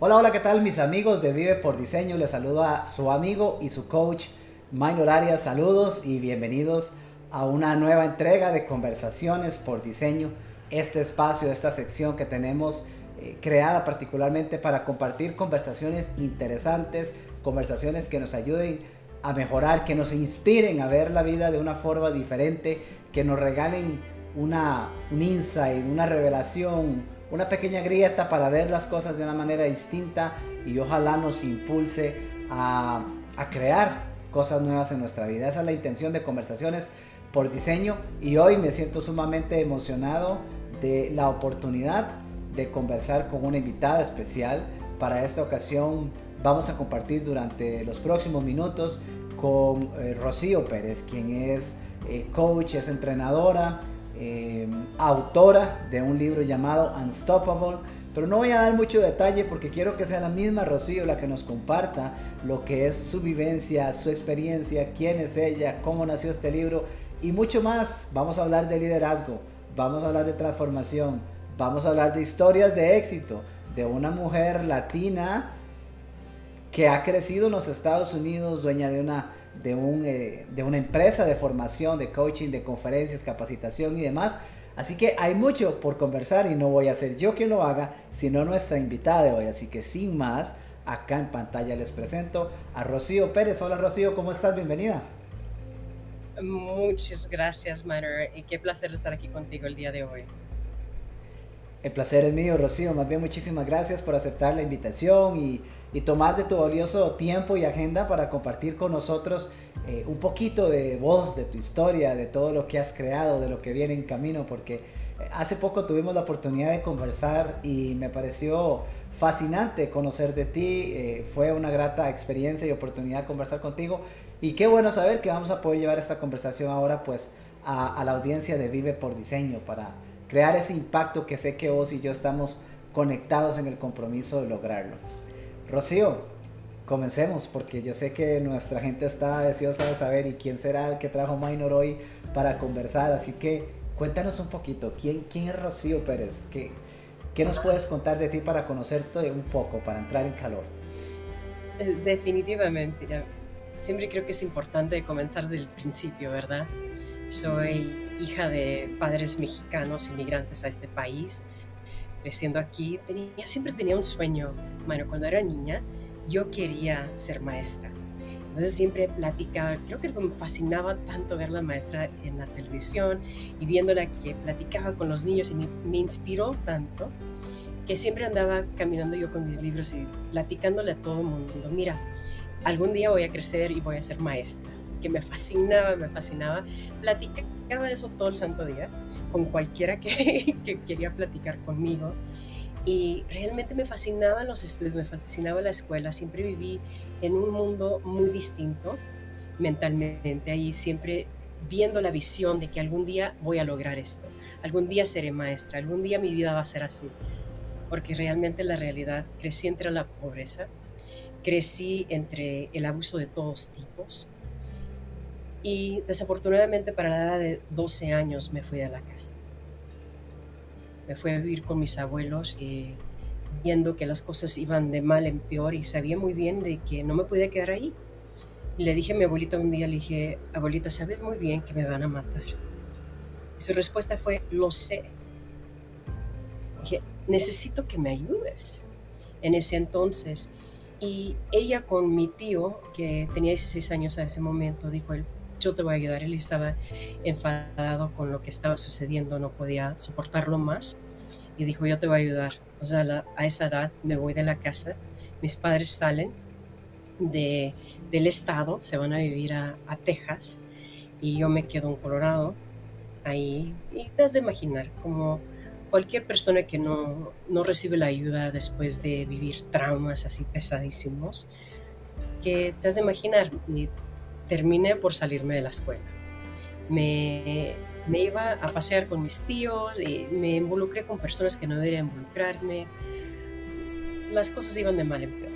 Hola, hola, ¿qué tal mis amigos de Vive por Diseño? Les saluda su amigo y su coach Minor Arias. Saludos y bienvenidos a una nueva entrega de conversaciones por diseño. Este espacio, esta sección que tenemos eh, creada particularmente para compartir conversaciones interesantes, conversaciones que nos ayuden a mejorar, que nos inspiren a ver la vida de una forma diferente, que nos regalen una, un insight, una revelación, una pequeña grieta para ver las cosas de una manera distinta y ojalá nos impulse a, crear cosas nuevas en nuestra vida. Esa es la intención de conversaciones por diseño y hoy me siento sumamente emocionado de la oportunidad de conversar con una invitada especial. Para esta ocasión vamos a compartir durante los próximos minutos con eh, Rocío Pérez, quien es eh, coach, es entrenadora, Em, autora de un libro llamado Unstoppable. Pero no voy a dar mucho detalle porque quiero que sea la misma Rocío la que nos comparta lo que es su vivencia, su experiencia, quién es ella, cómo nació este libro y mucho más. Vamos a hablar de liderazgo, vamos a hablar de transformación, vamos a hablar de historias de éxito de una mujer latina que ha crecido en los Estados Unidos, dueña de una de, un, eh, de una empresa de formación, de coaching, de conferencias, capacitación y demás. Así que hay mucho por conversar y no voy a ser yo quien lo haga, sino nuestra invitada de hoy. Así que sin más, acá en pantalla les presento a Rocío Pérez. Hola Rocío, ¿cómo estás? Bienvenida. Muchas gracias, Matter, y qué placer estar aquí contigo el día de hoy. El placer es mío, Rocío. Más bien, muchísimas gracias por aceptar la invitación y tomar de tu valioso tiempo y agenda para compartir con nosotros eh, un poquito de voz, de tu historia, de todo lo que has creado, de lo que viene en camino, porque eh, hace poco tuvimos la oportunidad de conversar y me pareció fascinante conocer de ti, eh, fue una grata experiencia y oportunidad conversar contigo y qué bueno saber que vamos a poder llevar esta conversación ahora pues a, a la audiencia de Vive por Diseño para crear ese impacto que sé que vos y yo estamos conectados en el compromiso de lograrlo. Rocío, comencemos porque yo sé que nuestra gente está deseosa de saber y quién será el que trajo Minor hoy para conversar, así que cuéntanos un poquito, ¿quién, quién es Rocío Pérez? ¿Qué, ¿Qué nos puedes contar de ti para conocerte un poco, para entrar en calor? Eh, definitivamente, siempre creo que es importante comenzar desde el principio, ¿verdad? Soy hija de padres mexicanos inmigrantes a este país creciendo aquí, tenía, siempre tenía un sueño. Bueno, cuando era niña, yo quería ser maestra. Entonces siempre platicaba, creo que me fascinaba tanto ver la maestra en la televisión y viéndola que platicaba con los niños y me, inspiró tanto que siempre andaba caminando yo con mis libros y platicándole a todo el mundo, mira, algún día voy a crecer y voy a ser maestra, que me fascinaba, me fascinaba. Platicaba eso todo el santo día con cualquiera que, quería platicar conmigo. Y realmente me fascinaban los estudios, me fascinaba la escuela. Siempre viví en un mundo muy distinto mentalmente, ahí siempre viendo la visión de que algún día voy a lograr esto, algún día seré maestra, algún día mi vida va a ser así. Porque realmente la realidad, crecí entre la pobreza, crecí entre el abuso de todos tipos, y desafortunadamente para la edad de 12 años me fui de la casa. Me fui a vivir con mis abuelos y viendo que las cosas iban de mal en peor y sabía muy bien de que no me podía quedar ahí. Y le dije a mi abuelita un día, le dije, abuelita, sabes muy bien que me van a matar. Y su respuesta fue, lo sé. Dije, necesito que me ayudes. En ese entonces, y ella con mi tío, que tenía 16 años a ese momento, dijo él, yo te voy a ayudar. Él estaba enfadado con lo que estaba sucediendo, no podía soportarlo más y dijo, yo te voy a ayudar. O sea, a, esa edad me voy de la casa, mis padres salen de, del estado, se van a vivir a, Texas y yo me quedo en Colorado ahí y te has de imaginar como cualquier persona que no, no recibe la ayuda después de vivir traumas así pesadísimos, que te has de imaginar, terminé por salirme de la escuela. Me, me iba a pasear con mis tíos y me involucré con personas que no deberían involucrarme. Las cosas iban de mal en peor.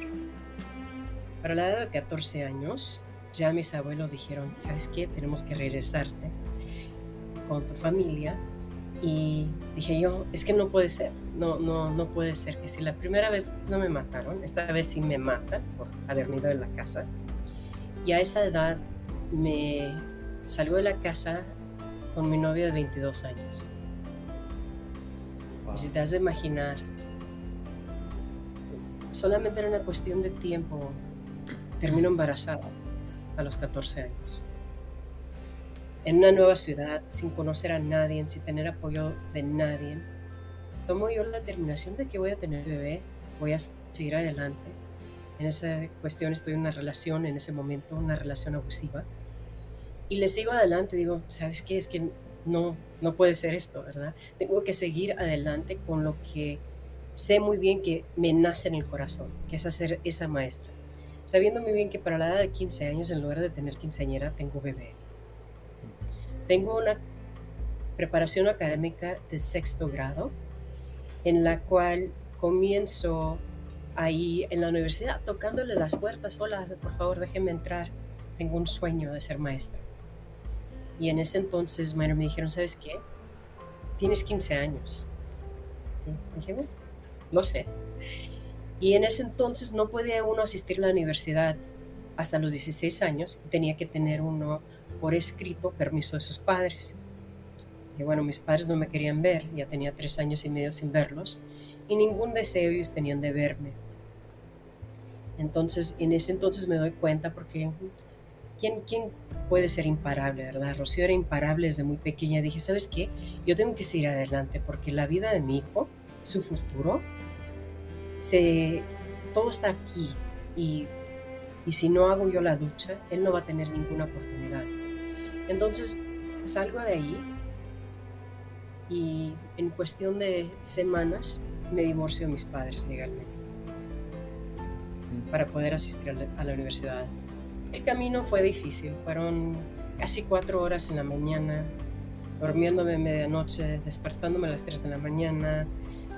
Para la edad de 14 años, ya mis abuelos dijeron, ¿sabes qué? Tenemos que regresarte con tu familia Y dije yo, es que no puede ser, no, no, no puede ser que si la primera vez no me mataron, esta vez sí me matan por haberme ido de la casa. Y a esa edad me salgo de la casa con mi novio de 22 años. Y si te has de imaginar, solamente era una cuestión de tiempo, termino embarazada a los 14 años en una nueva ciudad, sin conocer a nadie, sin tener apoyo de nadie, tomo yo la determinación de que voy a tener bebé, voy a seguir adelante. En esa cuestión estoy en una relación, en ese momento, una relación abusiva. Y le sigo adelante, digo, ¿sabes qué? Es que no, no puede ser esto, ¿verdad? Tengo que seguir adelante con lo que sé muy bien que me nace en el corazón, que es hacer esa maestra. Sabiendo muy bien que para la edad de 15 años, en lugar de tener quinceañera, tengo bebé tengo una preparación académica de sexto grado en la cual comienzo ahí en la universidad tocándole las puertas, hola, por favor déjenme entrar, tengo un sueño de ser maestra. Y en ese entonces me dijeron, ¿sabes qué? Tienes 15 años. Y bueno, lo sé. Y en ese entonces no podía uno asistir a la universidad hasta los 16 años, tenía que tener uno por escrito permiso de sus padres. Y bueno, mis padres no me querían ver, ya tenía tres años y medio sin verlos, y ningún deseo ellos tenían de verme. Entonces, en ese entonces me doy cuenta porque ¿quién, quién puede ser imparable, verdad? Rocío era imparable desde muy pequeña. Dije, ¿sabes qué? Yo tengo que seguir adelante porque la vida de mi hijo, su futuro, se, todo está aquí y, y si no hago yo la ducha, él no va a tener ninguna oportunidad. Entonces salgo de ahí y en cuestión de semanas me divorcio de mis padres legalmente para poder asistir a la, universidad. El camino fue difícil, fueron casi cuatro horas en la mañana, durmiéndome medianoche, despertándome a las tres de la mañana,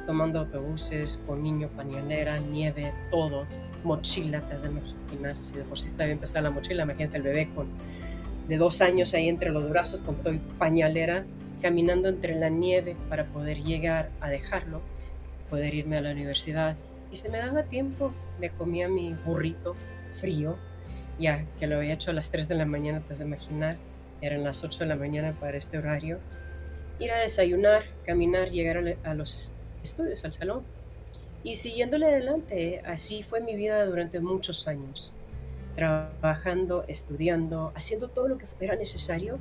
tomando autobuses con niño, pañalera, nieve, todo, mochila, te has de imaginar, si de por sí está bien pesada la mochila, imagínate el bebé con de dos años ahí entre los brazos con todo pañalera, caminando entre la nieve para poder llegar a dejarlo, poder irme a la universidad. Y se me daba tiempo, me comía mi burrito frío, ya que lo había hecho a las 3 de la mañana, te has de imaginar, eran las 8 de la mañana para este horario. Ir a desayunar, caminar, llegar a, los estudios, al salón. Y siguiéndole adelante, así fue mi vida durante muchos años trabajando, estudiando, haciendo todo lo que era necesario.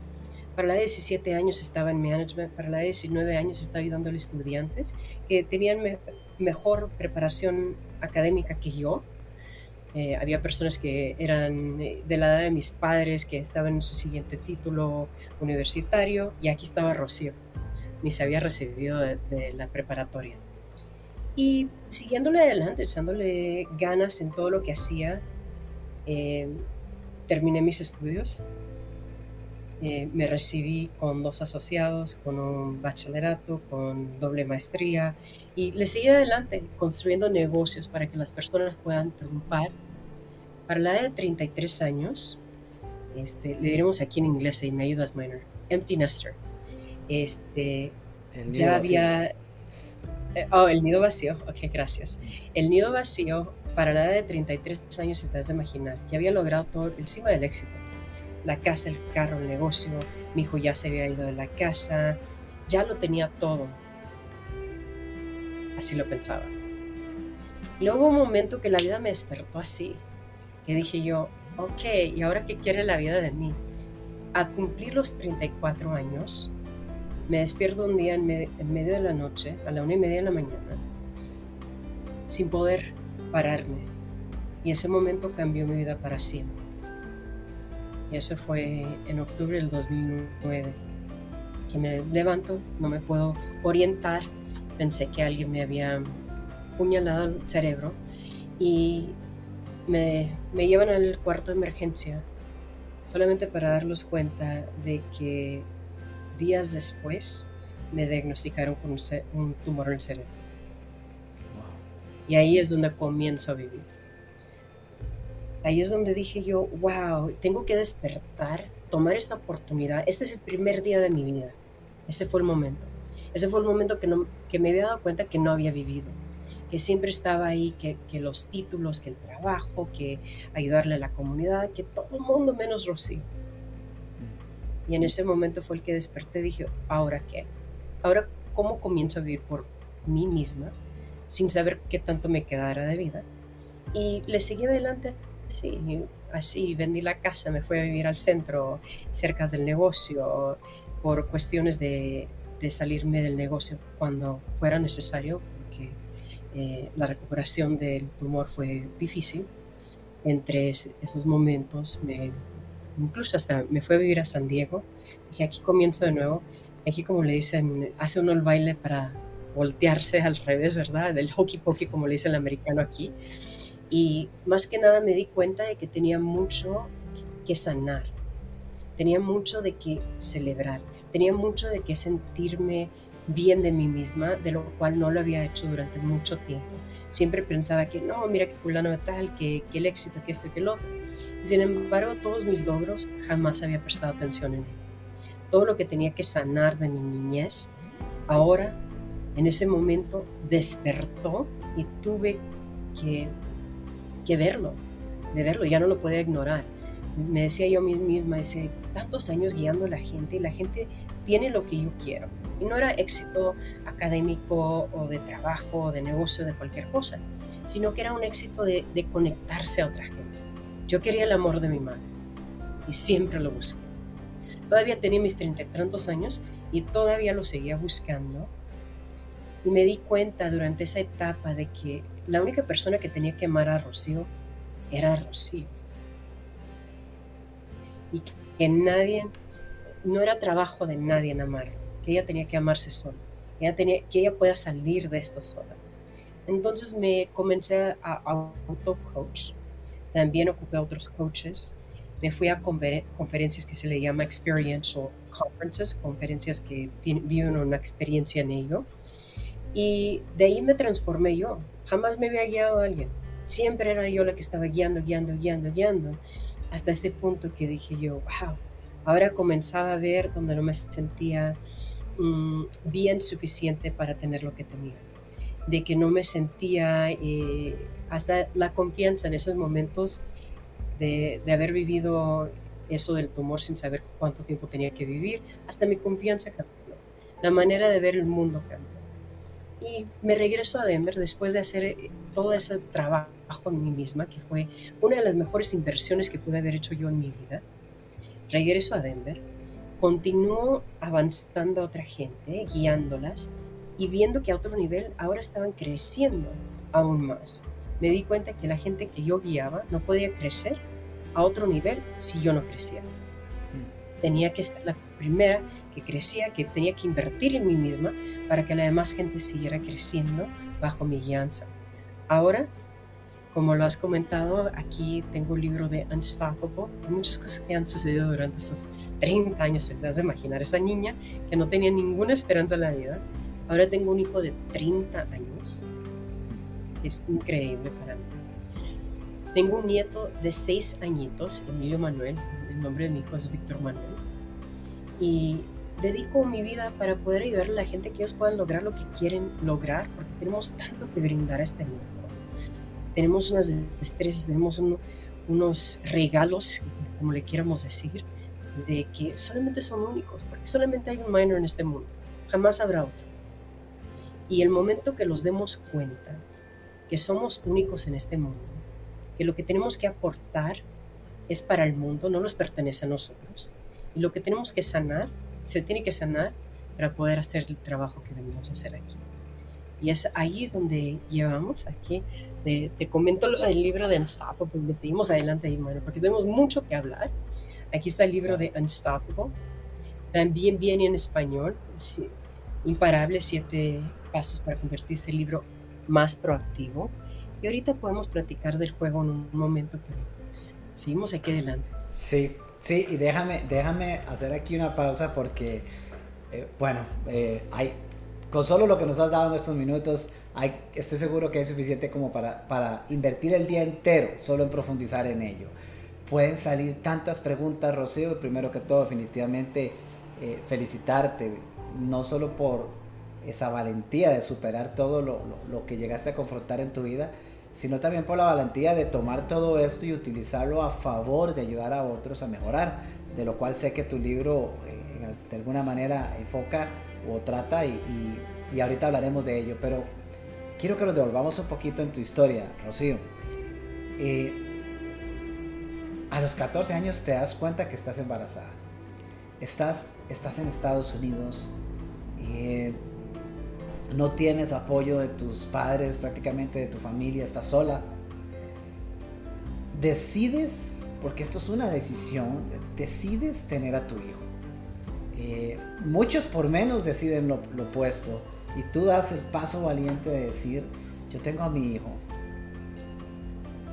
Para la de 17 años estaba en management, para la de 19 años estaba ayudando a estudiantes que tenían mejor preparación académica que yo. Eh, había personas que eran eh, de la edad de mis padres que estaban en su siguiente título universitario y aquí estaba Rocío, ni se había recibido de, de la preparatoria. Y siguiéndole adelante, echándole ganas en todo lo que hacía, eh, terminé mis estudios. Eh, me recibí con dos asociados, con un bachillerato, con doble maestría y le seguí adelante construyendo negocios para que las personas puedan triunfar. Para la edad de 33 años, este, le diremos aquí en inglés y me ayudas, Minor, empty nester. Este, ya había... Eh, oh, el nido vacío. Ok, gracias. El nido vacío para la edad de 33 años, se te has de imaginar, ya había logrado todo encima del éxito. La casa, el carro, el negocio, mi hijo ya se había ido de la casa, ya lo tenía todo. Así lo pensaba. Luego un momento que la vida me despertó así, que dije yo, ok, ¿y ahora qué quiere la vida de mí? A cumplir los 34 años, me despierto un día en, en medio de la noche, a la una y media de la mañana, sin poder pararme. Y ese momento cambió mi vida para siempre. Y eso fue en octubre del 2009. Que me levanto, no me puedo orientar. Pensé que alguien me había puñalado el cerebro y me, me llevan al cuarto de emergencia solamente para darlos cuenta de que días después me diagnosticaron con un tumor en el cerebro. Y ahí es donde comienzo a vivir. Ahí es donde dije yo, wow, tengo que despertar, tomar esta oportunidad. Este es el primer día de mi vida. Ese fue el momento. ese fue el momento que, no, que me había dado cuenta que no había vivido, que siempre estaba ahí, que, que los títulos, que el trabajo, que ayudarle a la comunidad, que todo el mundo menos Rocío. Y en ese momento fue el que desperté, dije, ¿ahora qué? Ahora, ¿cómo comienzo a vivir por mí misma sin saber qué tanto me quedara de vida? Y le seguí adelante, sí, así vendí la casa, me fui a vivir al centro, cerca del negocio, por cuestiones de, de salirme del negocio cuando fuera necesario, porque eh, la recuperación del tumor fue difícil. Entre esos momentos, me, incluso hasta me fui a vivir a San Diego. Dije, aquí comienzo de nuevo. Aquí, como le dicen, hace uno el baile para voltearse al revés, ¿verdad? Del hockey pokey, como le dice el americano aquí. Y más que nada me di cuenta de que tenía mucho que sanar, tenía mucho de que celebrar, tenía mucho de que sentirme bien de mí misma, de lo cual no lo había hecho durante mucho tiempo. Siempre pensaba que no, mira que fulano de tal, que, que, el éxito, que esto, que lo otro. sin embargo, todos mis logros jamás había prestado atención en él. Todo lo que tenía que sanar de mi niñez, ahora, en ese momento, despertó y tuve que que verlo, de verlo, ya no lo podía ignorar. Me decía yo misma, decía, tantos años guiando a la gente y la gente tiene lo que yo quiero. Y no era éxito académico o de trabajo o de negocio, de cualquier cosa, sino que era un éxito de, de conectarse a otra gente. Yo quería el amor de mi madre y siempre lo busqué. Todavía tenía mis treinta y tantos años y todavía lo seguía buscando. Y me di cuenta durante esa etapa de que la única persona que tenía que amar a Rocío era Rocío. Y que nadie, no era trabajo de nadie en que ella tenía que amarse sola, que ella, tenía, que ella pueda salir de esto sola. Entonces me comencé a, auto-coach, también ocupé otros coaches, me fui a conferencias que se le llama experiential conferences, conferencias que viven una experiencia en ello. Y de ahí me transformé yo. Jamás me había guiado alguien. Siempre era yo la que estaba guiando, guiando, guiando, guiando. Hasta ese punto que dije yo, wow, ahora comenzaba a ver donde no me sentía mm, bien suficiente para tener lo que tenía. De que no me sentía eh, hasta la confianza en esos momentos de, de haber vivido eso del tumor sin saber cuánto tiempo tenía que vivir, hasta mi confianza cambió. La manera de ver el mundo cambió y me regreso a Denver después de hacer eh, todo ese trabajo en mí misma, que fue una de las mejores inversiones que pude haber hecho yo en mi vida. Regreso a Denver, continúo avanzando a otra gente, guiándolas y viendo que a otro nivel ahora estaban creciendo aún más. Me di cuenta que la gente que yo guiaba no podía crecer a otro nivel si yo no crecía. Mm. Tenía que la primera que crecía, que tenía que invertir en mí misma para que la demás gente siguiera creciendo bajo mi guianza. Ahora, como lo has comentado, aquí tengo un libro de Unstoppable. Hay muchas cosas que han sucedido durante estos 30 años. Te das de imaginar, esa niña que no tenía ninguna esperanza en la vida. Ahora tengo un hijo de 30 años. Es increíble para mí. Tengo un nieto de 6 añitos, Emilio Manuel. El nombre de mi hijo es Víctor Manuel y dedico mi vida para poder ayudar a la gente que ellos puedan lograr lo que quieren lograr, porque tenemos tanto que brindar a este mundo. Tenemos unas destrezas, tenemos unos regalos, como le quieramos decir, de que solamente son únicos, porque solamente hay un minor en este mundo, jamás habrá otro. Y el momento que los demos cuenta que somos únicos en este mundo, que lo que tenemos que aportar es para el mundo, no nos pertenece a nosotros, lo que tenemos que sanar, se tiene que sanar para poder hacer el trabajo que venimos a hacer aquí. Y es ahí donde llevamos, aquí, te, comento el libro de Unstoppable, seguimos adelante bueno, porque tenemos mucho que hablar. Aquí está el libro de Unstoppable, también viene en español, Imparable, siete pasos para convertirse en libro más proactivo. Y ahorita podemos platicar del juego en un momento, pero seguimos aquí adelante. Sí, Sí, y déjame, déjame hacer aquí una pausa porque, eh, bueno, eh, hay, con solo lo que nos has dado en estos minutos, estoy seguro que es suficiente como para, para invertir el día entero solo en profundizar en ello. Pueden salir tantas preguntas, Rocío, primero que todo, definitivamente eh, felicitarte, no solo por esa valentía de superar todo lo, lo, que llegaste a confrontar en tu vida, sino también por la valentía de tomar todo esto y utilizarlo a favor de ayudar a otros a mejorar, de lo cual sé que tu libro eh, de alguna manera enfoca o trata y, y, ahorita hablaremos de ello, pero quiero que nos devolvamos un poquito en tu historia, Rocío. Eh, a los 14 años te das cuenta que estás embarazada. Estás, estás en Estados Unidos. Eh, no tienes apoyo de tus padres, prácticamente de tu familia, estás sola. Decides, porque esto es una decisión, decides tener a tu hijo. Eh, muchos por menos deciden lo, lo opuesto y tú das el paso valiente de decir, yo tengo a mi hijo.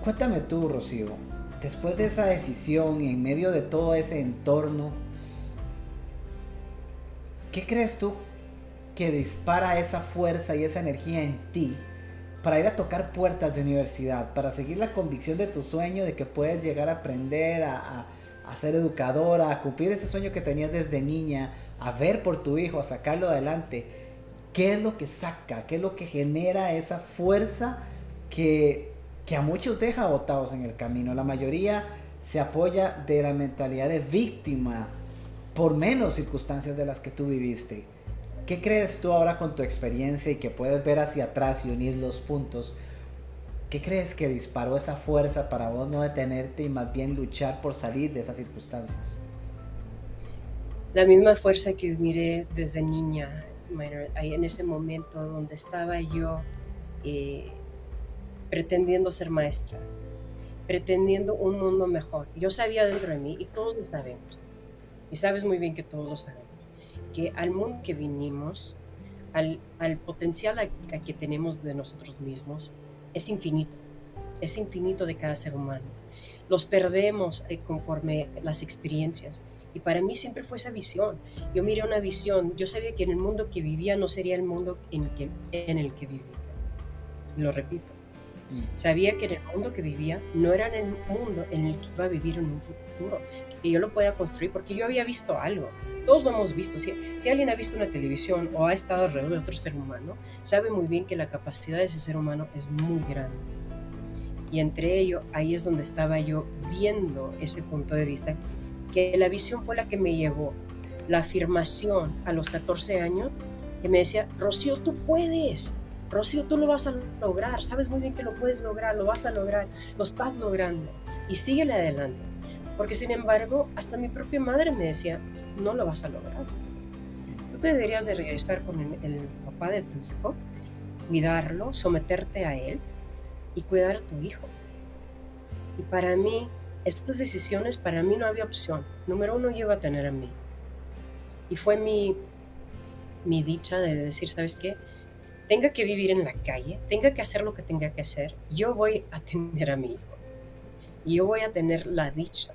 Cuéntame tú, Rocío, después de esa decisión y en medio de todo ese entorno, ¿qué crees tú que dispara esa fuerza y esa energía en ti para ir a tocar puertas de universidad, para seguir la convicción de tu sueño de que puedes llegar a aprender, a, ser educadora, a cumplir ese sueño que tenías desde niña, a ver por tu hijo, a sacarlo adelante? ¿Qué es lo que saca? ¿Qué es lo que genera esa fuerza que que a muchos deja botados en el camino. La mayoría se apoya de la mentalidad de víctima por menos circunstancias de las que tú viviste. ¿Qué crees tú ahora con tu experiencia y que puedes ver hacia atrás y unir los puntos? ¿Qué crees que disparó esa fuerza para vos no detenerte y más bien luchar por salir de esas circunstancias? La misma fuerza que miré desde niña, ahí en ese momento donde estaba yo eh, pretendiendo ser maestra, pretendiendo un mundo mejor. Yo sabía dentro de mí, y todos lo sabemos, y sabes muy bien que todos lo sabemos, que al mundo que vinimos, al, al potencial que tenemos de nosotros mismos, es infinito, es infinito de cada ser humano. Los perdemos eh, conforme las experiencias. Y para mí siempre fue esa visión. Yo miré una visión, yo sabía que en el mundo que vivía no sería el mundo en, que, en el que vivía. Lo repito, Sabía que en el mundo que vivía no era en el mundo en el que iba a vivir en un futuro, que yo lo podía construir porque yo había visto algo. Todos lo hemos visto. Si, si alguien ha visto una televisión o ha estado alrededor de otro ser humano, sabe muy bien que la capacidad de ese ser humano es muy grande. Y entre ello, ahí es donde estaba yo viendo ese punto de vista, que la visión fue la que me llevó. La afirmación a los 14 años que me decía, Rocío, tú puedes, Rocío, tú lo vas a lograr, sabes muy bien que lo puedes lograr, lo vas a lograr, lo estás logrando y síguele adelante. Porque sin embargo, hasta mi propia madre me decía, no lo vas a lograr. Tú te deberías de regresar con el, papá de tu hijo, cuidarlo, someterte a él y cuidar a tu hijo. Y para mí, estas decisiones, para mí no había opción. Número uno, yo iba a tener a mí. Y fue mi, mi dicha de decir, ¿sabes qué? tenga que vivir en la calle, tenga que hacer lo que tenga que hacer, yo voy a tener a mi hijo. Y yo voy a tener la dicha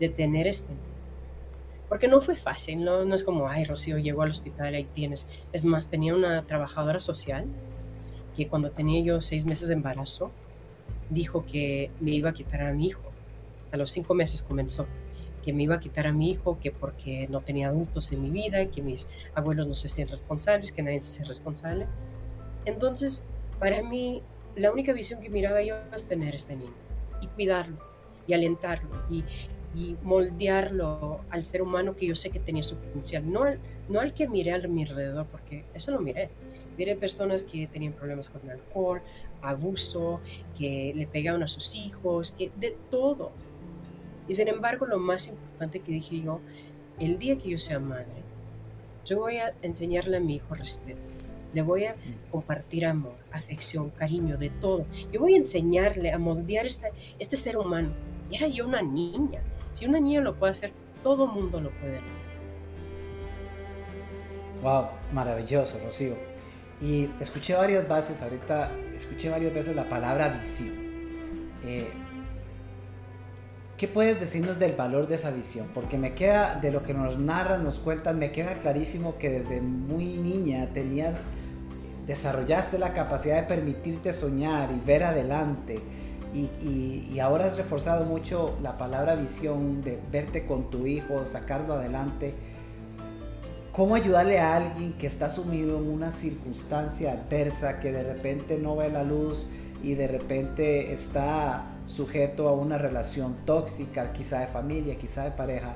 de tener este porque no fue fácil, no, no es como, ay, Rocío llegó al hospital, ahí tienes. Es más, tenía una trabajadora social que cuando tenía yo seis meses de embarazo, dijo que me iba a quitar a mi hijo. A los cinco meses comenzó que me iba a quitar a mi hijo, que porque no tenía adultos en mi vida, que mis abuelos no se hacían responsables, que nadie se hacía responsable. Entonces, para mí, la única visión que miraba yo es tener este niño y cuidarlo y alentarlo y, y moldearlo al ser humano que yo sé que tenía su potencial, no al, no al que miré a mi alrededor, porque eso lo miré. Miré personas que tenían problemas con el alcohol, abuso, que le pegaban a sus hijos, que de todo y sin embargo, lo más importante que dije yo, el día que yo sea madre, yo voy a enseñarle a mi hijo respeto. Le voy a mm. compartir amor, afección, cariño, de todo. Yo voy a enseñarle a moldear este, este ser humano. Y era yo una niña. Si una niña lo puede hacer, todo mundo lo puede. Wow, maravilloso, Rocío. Y escuché varias veces, ahorita escuché varias veces la palabra visión. Eh, ¿Qué puedes decirnos del valor de esa visión? Porque me queda, de lo que nos narran, nos cuentan, me queda clarísimo que desde muy niña tenías, desarrollaste la capacidad de permitirte soñar y ver adelante. Y, ahora has reforzado mucho la palabra visión, de verte con tu hijo, sacarlo adelante. ¿Cómo ayudarle a alguien que está sumido en una circunstancia adversa, que de repente no ve la luz y de repente está sujeto a una relación tóxica, quizá de familia, quizá de pareja?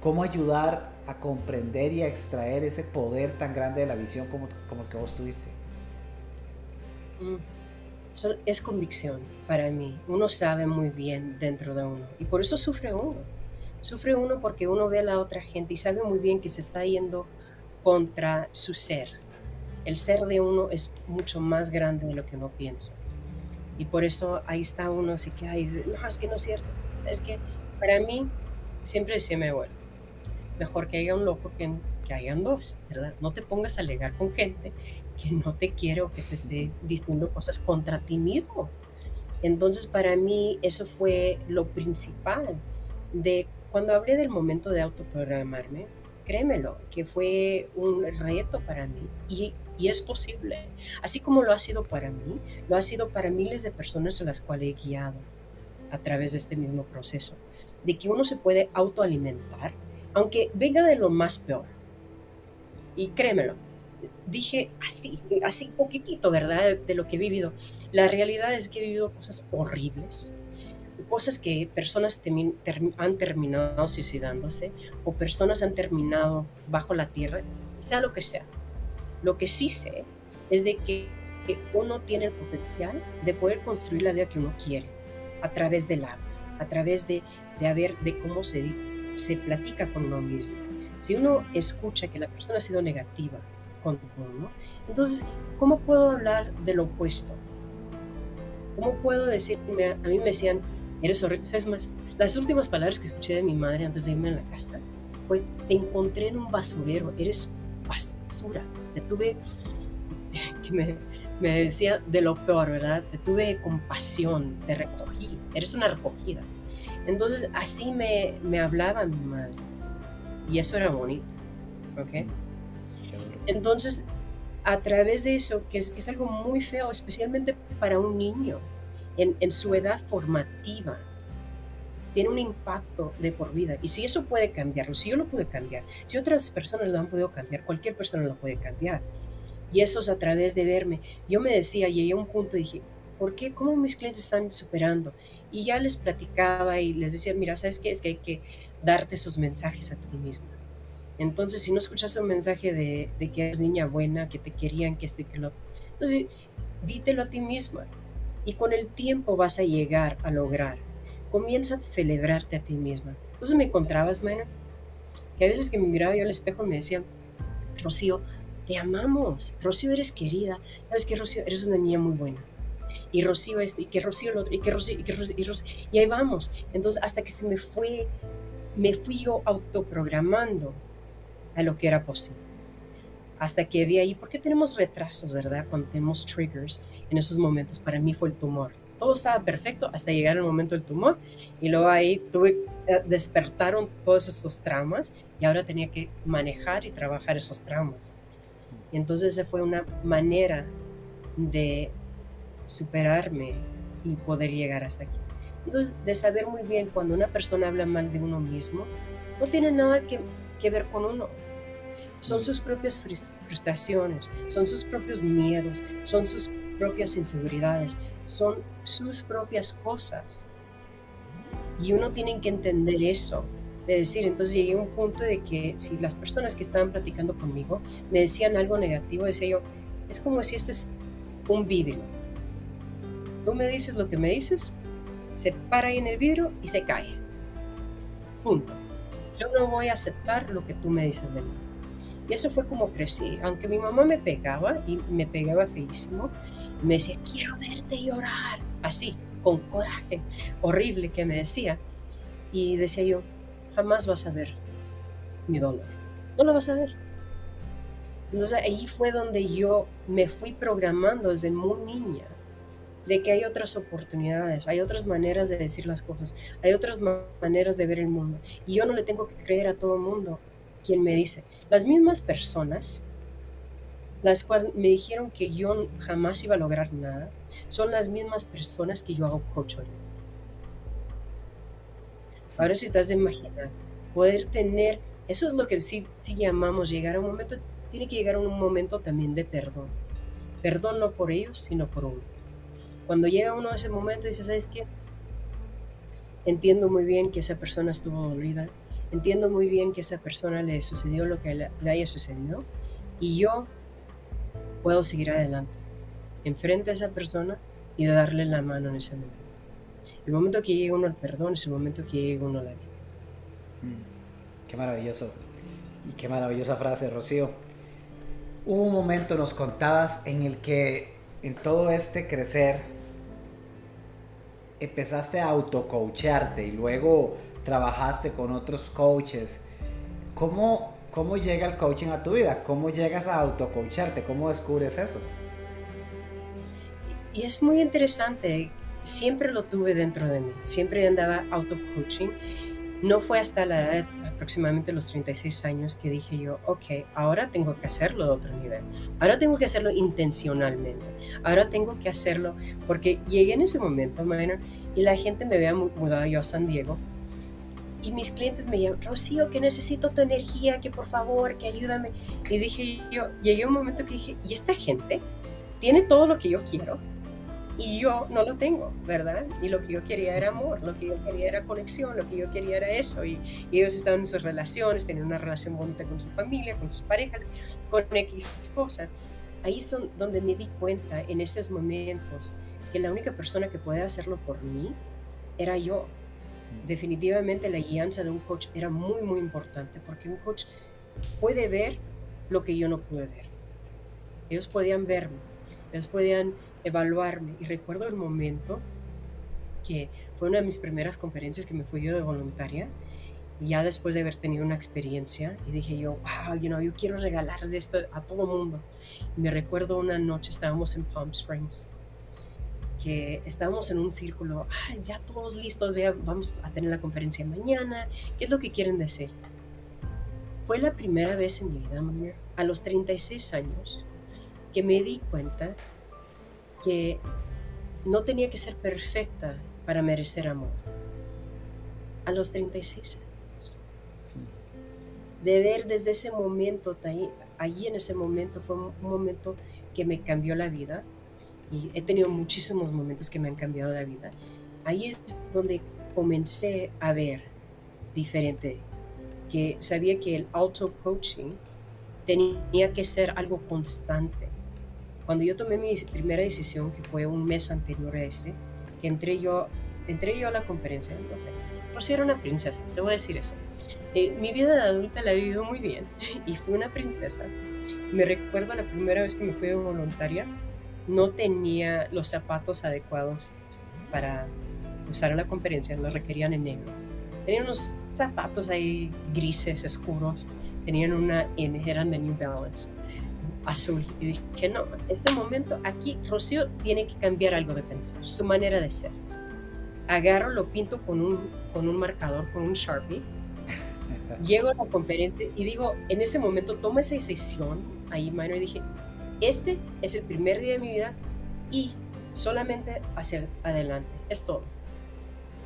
¿Cómo ayudar a comprender y a extraer ese poder tan grande de la visión como, como el que vos tuviste? Mm. Es convicción para mí. Uno sabe muy bien dentro de uno y por eso sufre uno Sufre uno porque uno ve a la otra gente y sabe muy bien que se está yendo contra su ser. El ser de uno es mucho más grande de lo que uno piensa. Y por eso ahí está uno así que, ay, no, es que no es cierto. Es que para mí siempre se me vuelve. Mejor que haya un loco que, que hayan dos, ¿verdad? No te pongas a alegar con gente que no te quiere o que te esté diciendo cosas contra ti mismo. Entonces para mí eso fue lo principal de cuando hablé del momento de autoprogramarme, créemelo, que fue un reto para mí y, y, es posible. Así como lo ha sido para mí, lo ha sido para miles de personas a las cuales he guiado a través de este mismo proceso, de que uno se puede autoalimentar, aunque venga de lo más peor. Y créemelo, dije así, así poquitito, ¿verdad? De lo que he vivido. La realidad es que he vivido cosas horribles, cosas que personas han terminado suicidándose o personas han terminado bajo la tierra, sea lo que sea. Lo que sí sé es de que, uno tiene el potencial de poder construir la vida que uno quiere a través del habla, a través de, de, haber, de cómo se, se platica con uno mismo. Si uno escucha que la persona ha sido negativa con uno, entonces, ¿cómo puedo hablar de lo opuesto? ¿Cómo puedo decirme, a mí me decían, eres horrible. Es más, las últimas palabras que escuché de mi madre antes de irme a la casa fue, te encontré en un basurero, eres basura. Te tuve, que me, me decía de lo peor, ¿verdad? Te tuve compasión, te recogí, eres una recogida. Entonces así me, me hablaba mi madre. Y eso era bonito, ¿ok? Entonces, a través de eso, que es, algo muy feo, especialmente para un niño, en, su edad formativa, tiene un impacto de por vida. Y si eso puede cambiarlo, si yo lo puedo cambiar, si otras personas lo han podido cambiar, cualquier persona lo puede cambiar. Y eso es a través de verme. Yo me decía, llegué a un punto y dije, ¿por qué? ¿Cómo mis clientes están superando? Y ya les platicaba y les decía, mira, ¿sabes qué? Es que hay que darte esos mensajes a ti mismo. Entonces, si no escuchas un mensaje de, de que eres niña buena, que te querían, que este, que lo... Entonces, dítelo a ti misma y con el tiempo vas a llegar a lograr. Comienza a celebrarte a ti misma. Entonces me encontrabas, bueno, que a veces que me miraba yo al espejo me decían, Rocío, te amamos, Rocío eres querida, sabes que Rocío eres una niña muy buena. Y Rocío este, y que Rocío el otro, y que Rocío, y que Rocío, y, Rocío, y ahí vamos. Entonces hasta que se me fue, me fui yo autoprogramando a lo que era posible hasta que vi ahí, ¿por qué tenemos retrasos, verdad? Cuando tenemos triggers en esos momentos, para mí fue el tumor. Todo estaba perfecto hasta llegar el momento del tumor y luego ahí eh, despertaron todos estos traumas y ahora tenía que manejar y trabajar esos traumas. Y entonces esa fue una manera de superarme y poder llegar hasta aquí. Entonces, de saber muy bien cuando una persona habla mal de uno mismo, no tiene nada que, que ver con uno son sus propias frustraciones, son sus propios miedos, son sus propias inseguridades, son sus propias cosas. Y uno tiene que entender eso, de decir, entonces llegué a un punto de que si las personas que estaban platicando conmigo me decían algo negativo, decía yo, es como si este es un vidrio. Tú me dices lo que me dices, se para ahí en el vidrio y se cae. Punto. Yo no voy a aceptar lo que tú me dices de mí. Y eso fue como crecí. Aunque mi mamá me pegaba y me pegaba feísimo, me decía, quiero verte llorar. Así, con coraje horrible que me decía. Y decía yo, jamás vas a ver mi dolor. No lo vas a ver. Entonces ahí fue donde yo me fui programando desde muy niña de que hay otras oportunidades, hay otras maneras de decir las cosas, hay otras maneras de ver el mundo. Y yo no le tengo que creer a todo el mundo quien me dice, las mismas personas, las cuales me dijeron que yo jamás iba a lograr nada, son las mismas personas que yo hago coach Ahora si te has de imaginar, poder tener Eso es lo que sí, sí llamamos llegar a un momento, tiene que llegar a un momento también de perdón. Perdón no por ellos, sino por uno. Cuando llega uno a ese momento, dice, ¿sabes qué? Entiendo muy bien que esa persona estuvo dolida, entiendo muy bien que esa persona le sucedió lo que le, haya sucedido y yo puedo seguir adelante, enfrente a esa persona y darle la mano en ese momento. El momento que llega uno al perdón es el momento que llega uno a la vida. Mm, qué maravilloso. Y qué maravillosa frase, Rocío. Hubo un momento, nos contabas, en el que en todo este crecer empezaste a autocoacharte y luego trabajaste con otros coaches. ¿Cómo, ¿Cómo llega el coaching a tu vida? ¿Cómo llegas a autocoacharte? ¿Cómo descubres eso? Y es muy interesante. Siempre lo tuve dentro de mí. Siempre andaba autocoaching. No fue hasta la edad aproximadamente los 36 años que dije yo, ok, ahora tengo que hacerlo de otro nivel. Ahora tengo que hacerlo intencionalmente. Ahora tengo que hacerlo porque llegué en ese momento, minor, y la gente me había mudado yo a San Diego y mis clientes me llaman, Rocío, que necesito tu energía, que por favor, que ayúdame. Y dije yo, llegué un momento que dije, ¿y esta gente tiene todo lo que yo quiero? Y yo no lo tengo, ¿verdad? Y lo que yo quería era amor, lo que yo quería era conexión, lo que yo quería era eso. Y, ellos estaban en sus relaciones, tenían una relación bonita con su familia, con sus parejas, con X cosas. Ahí son donde me di cuenta en esos momentos que la única persona que puede hacerlo por mí era yo definitivamente la guianza de un coach era muy, muy importante porque un coach puede ver lo que yo no pude ver. Ellos podían verme, ellos podían evaluarme. Y recuerdo el momento que fue una de mis primeras conferencias que me fui yo de voluntaria, ya después de haber tenido una experiencia, y dije yo, wow, you know, yo quiero regalar esto a todo mundo. Y me recuerdo una noche, estábamos en Palm Springs, que estábamos en un círculo, ah, ya todos listos, ya vamos a tener la conferencia mañana, ¿qué es lo que quieren decir? Fue la primera vez en mi vida, a los 36 años, que me di cuenta que no tenía que ser perfecta para merecer amor. A los 36 años. De ver desde ese momento, allí en ese momento fue un momento que me cambió la vida y he tenido muchísimos momentos que me han cambiado la vida. Ahí es donde comencé a ver diferente, que sabía que el auto coaching tenía que ser algo constante. Cuando yo tomé mi primera decisión, que fue un mes anterior a ese, que entré yo, entré yo a la conferencia, no sé, por si era una princesa, te voy a decir eso. Eh, mi vida de adulta la he vivido muy bien y fui una princesa. Me recuerdo la primera vez que me fui de voluntaria, no tenía los zapatos adecuados para usar en la conferencia, los requerían en negro. Tenían unos zapatos ahí grises, oscuros, tenían una N, eran de New Balance, azul. Y dije que no, este momento aquí Rocío tiene que cambiar algo de pensar, su manera de ser. Agarro, lo pinto con un, con un marcador, con un Sharpie. Llego a la conferencia y digo, en ese momento tomo esa decisión ahí, minor, y dije, este es el primer día de mi vida y solamente hacia adelante. Es todo.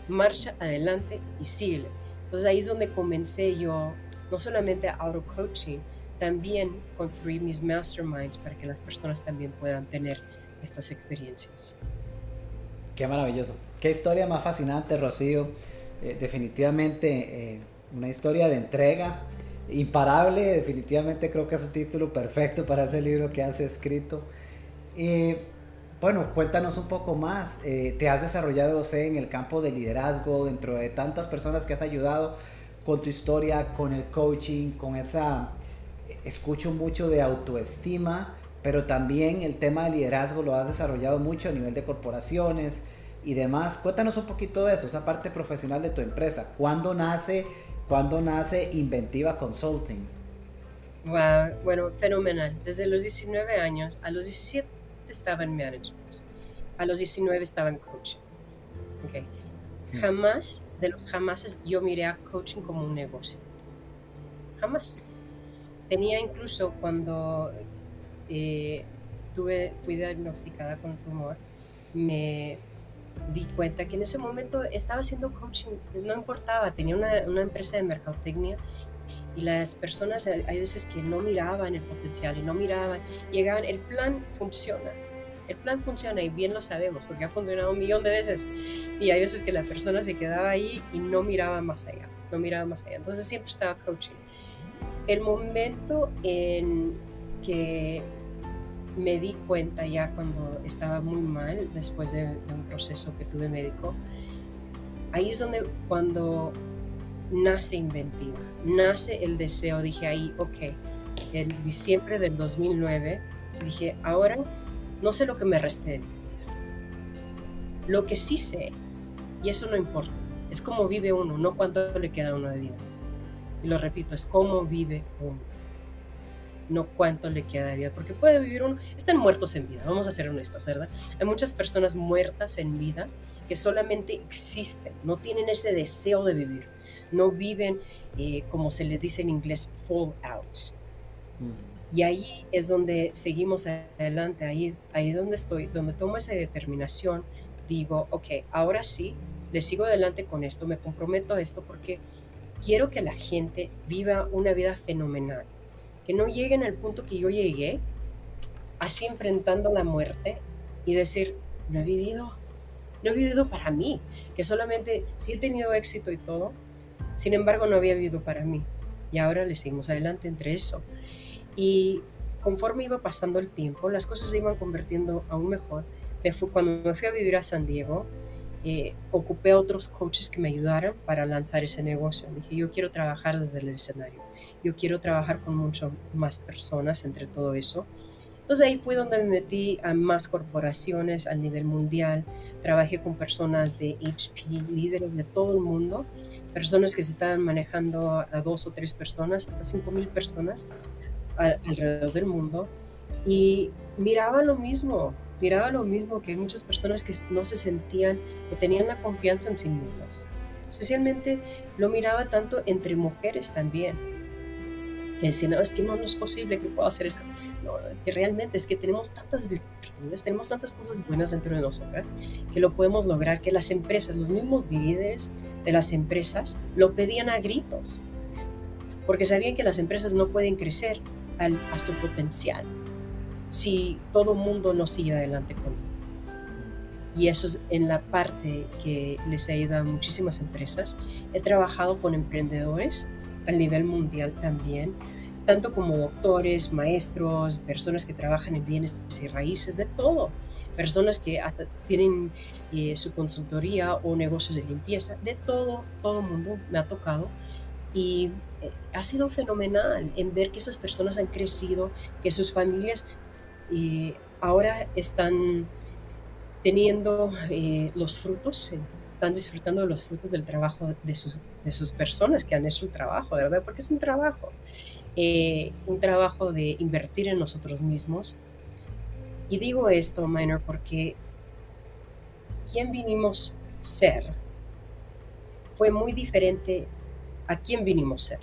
Marcha adelante y sigue. Entonces ahí es donde comencé yo, no solamente a auto-coaching, también construir mis masterminds para que las personas también puedan tener estas experiencias. Qué maravilloso. Qué historia más fascinante, Rocío. Eh, definitivamente eh, una historia de entrega, imparable, definitivamente creo que es un título perfecto para ese libro que has escrito. y bueno, cuéntanos un poco más. Eh, te has desarrollado, en el campo de liderazgo, dentro de tantas personas que has ayudado con tu historia, con el coaching, con esa... Escucho mucho de autoestima, pero también el tema de liderazgo lo has desarrollado mucho a nivel de corporaciones y demás. Cuéntanos un poquito de eso, esa parte profesional de tu empresa. ¿Cuándo nace ¿Cuándo nace Inventiva Consulting? Wow, bueno, fenomenal. Desde los 19 años, a los 17 estaba en management, a los 19 estaba en coaching. Okay. Hmm. Jamás, de los jamases, yo miré a coaching como un negocio. Jamás. Tenía incluso cuando eh, tuve, fui diagnosticada con tumor, me di cuenta que en ese momento estaba haciendo coaching, no importaba, tenía una, una empresa de mercadotecnia y las personas hay veces que no miraban el potencial y no miraban, llegaban, el plan funciona, el plan funciona y bien lo sabemos porque ha funcionado un millón de veces y hay veces que la persona se quedaba ahí y no miraba más allá, no miraba más allá, entonces siempre estaba coaching. El momento en que me di cuenta ya cuando estaba muy mal, después de, un proceso que tuve médico, ahí es donde cuando nace inventiva, nace el deseo, dije ahí, ok, en diciembre del 2009, dije, ahora no sé lo que me vida. Lo que sí sé, y eso no importa, es cómo vive uno, no cuánto le queda a uno de vida. Y lo repito, es cómo vive uno, no cuánto le queda de vida, porque puede vivir uno, están muertos en vida, vamos a ser honestos, ¿verdad? Hay muchas personas muertas en vida que solamente existen, no tienen ese deseo de vivir no viven, eh, como se les dice en inglés, full out. Mm. Y ahí es donde seguimos adelante, ahí, ahí donde estoy, donde tomo esa determinación, digo, ok, ahora sí, le sigo adelante con esto, me comprometo a esto porque quiero que la gente viva una vida fenomenal, que no lleguen al punto que yo llegué, así enfrentando la muerte y decir, no he vivido, no he vivido para mí, que solamente sí he tenido éxito y todo, sin embargo, no había vivido para mí. Y ahora le seguimos adelante entre eso. Y conforme iba pasando el tiempo, las cosas se iban convirtiendo aún mejor. cuando me fui a vivir a San Diego, eh, ocupé a otros coaches que me ayudaran para lanzar ese negocio. Dije, yo quiero trabajar desde el escenario. Yo quiero trabajar con muchas más personas entre todo eso. Entonces ahí fue donde me metí a más corporaciones a nivel mundial. Trabajé con personas de HP, líderes de todo el mundo, personas que se estaban manejando a dos o tres personas, hasta cinco mil personas alrededor del mundo. Y miraba lo mismo, miraba lo mismo que muchas personas que no se sentían, que tenían la confianza en sí mismas. Especialmente lo miraba tanto entre mujeres también que decían, no, es que no, no, es posible que pueda hacer esto. No, que realmente es que tenemos tantas virtudes, tenemos tantas cosas buenas dentro de nosotras, que lo podemos lograr, que las empresas, los mismos líderes de las empresas, lo pedían a gritos, porque sabían que las empresas no pueden crecer a su potencial si todo el mundo no sigue adelante con y eso es en la parte que les ha ayudado a muchísimas empresas. He trabajado con emprendedores a nivel mundial también, tanto como doctores, maestros, personas que trabajan en bienes y raíces, de todo, personas que hasta tienen eh, su consultoría o negocios de limpieza, de todo, todo mundo me ha tocado. Y eh, ha sido fenomenal en ver que esas personas han crecido, que sus familias eh, ahora están teniendo los frutos están disfrutando de los frutos del trabajo de sus, de sus personas que han hecho el trabajo, ¿verdad? Porque es un trabajo, eh, un trabajo de invertir en nosotros mismos. Y digo esto, Minor, porque quién vinimos ser fue muy diferente a quién vinimos ser.